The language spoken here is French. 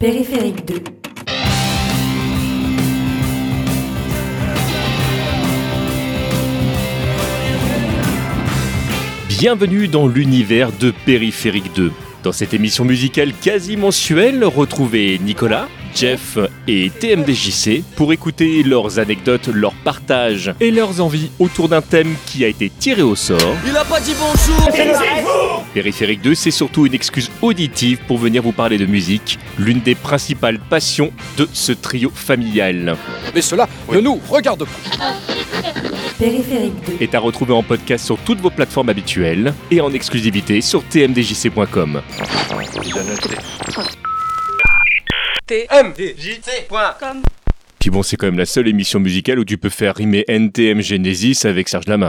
Périphérique 2. Bienvenue dans l'univers de Périphérique 2. Dans cette émission musicale quasi mensuelle, retrouvez Nicolas, Jeff et TMDJC pour écouter leurs anecdotes, leurs partages et leurs envies autour d'un thème qui a été tiré au sort. Il a pas dit bonjour Périphérique 2, c'est surtout une excuse auditive pour venir vous parler de musique, l'une des principales passions de ce trio familial. Mais cela ne nous regarde pas. Périphérique 2. Est à retrouver en podcast sur toutes vos plateformes habituelles et en exclusivité sur tmdjc.com. Puis bon, c'est quand même la seule émission musicale où tu peux faire rimer NTM Genesis avec Serge Lama.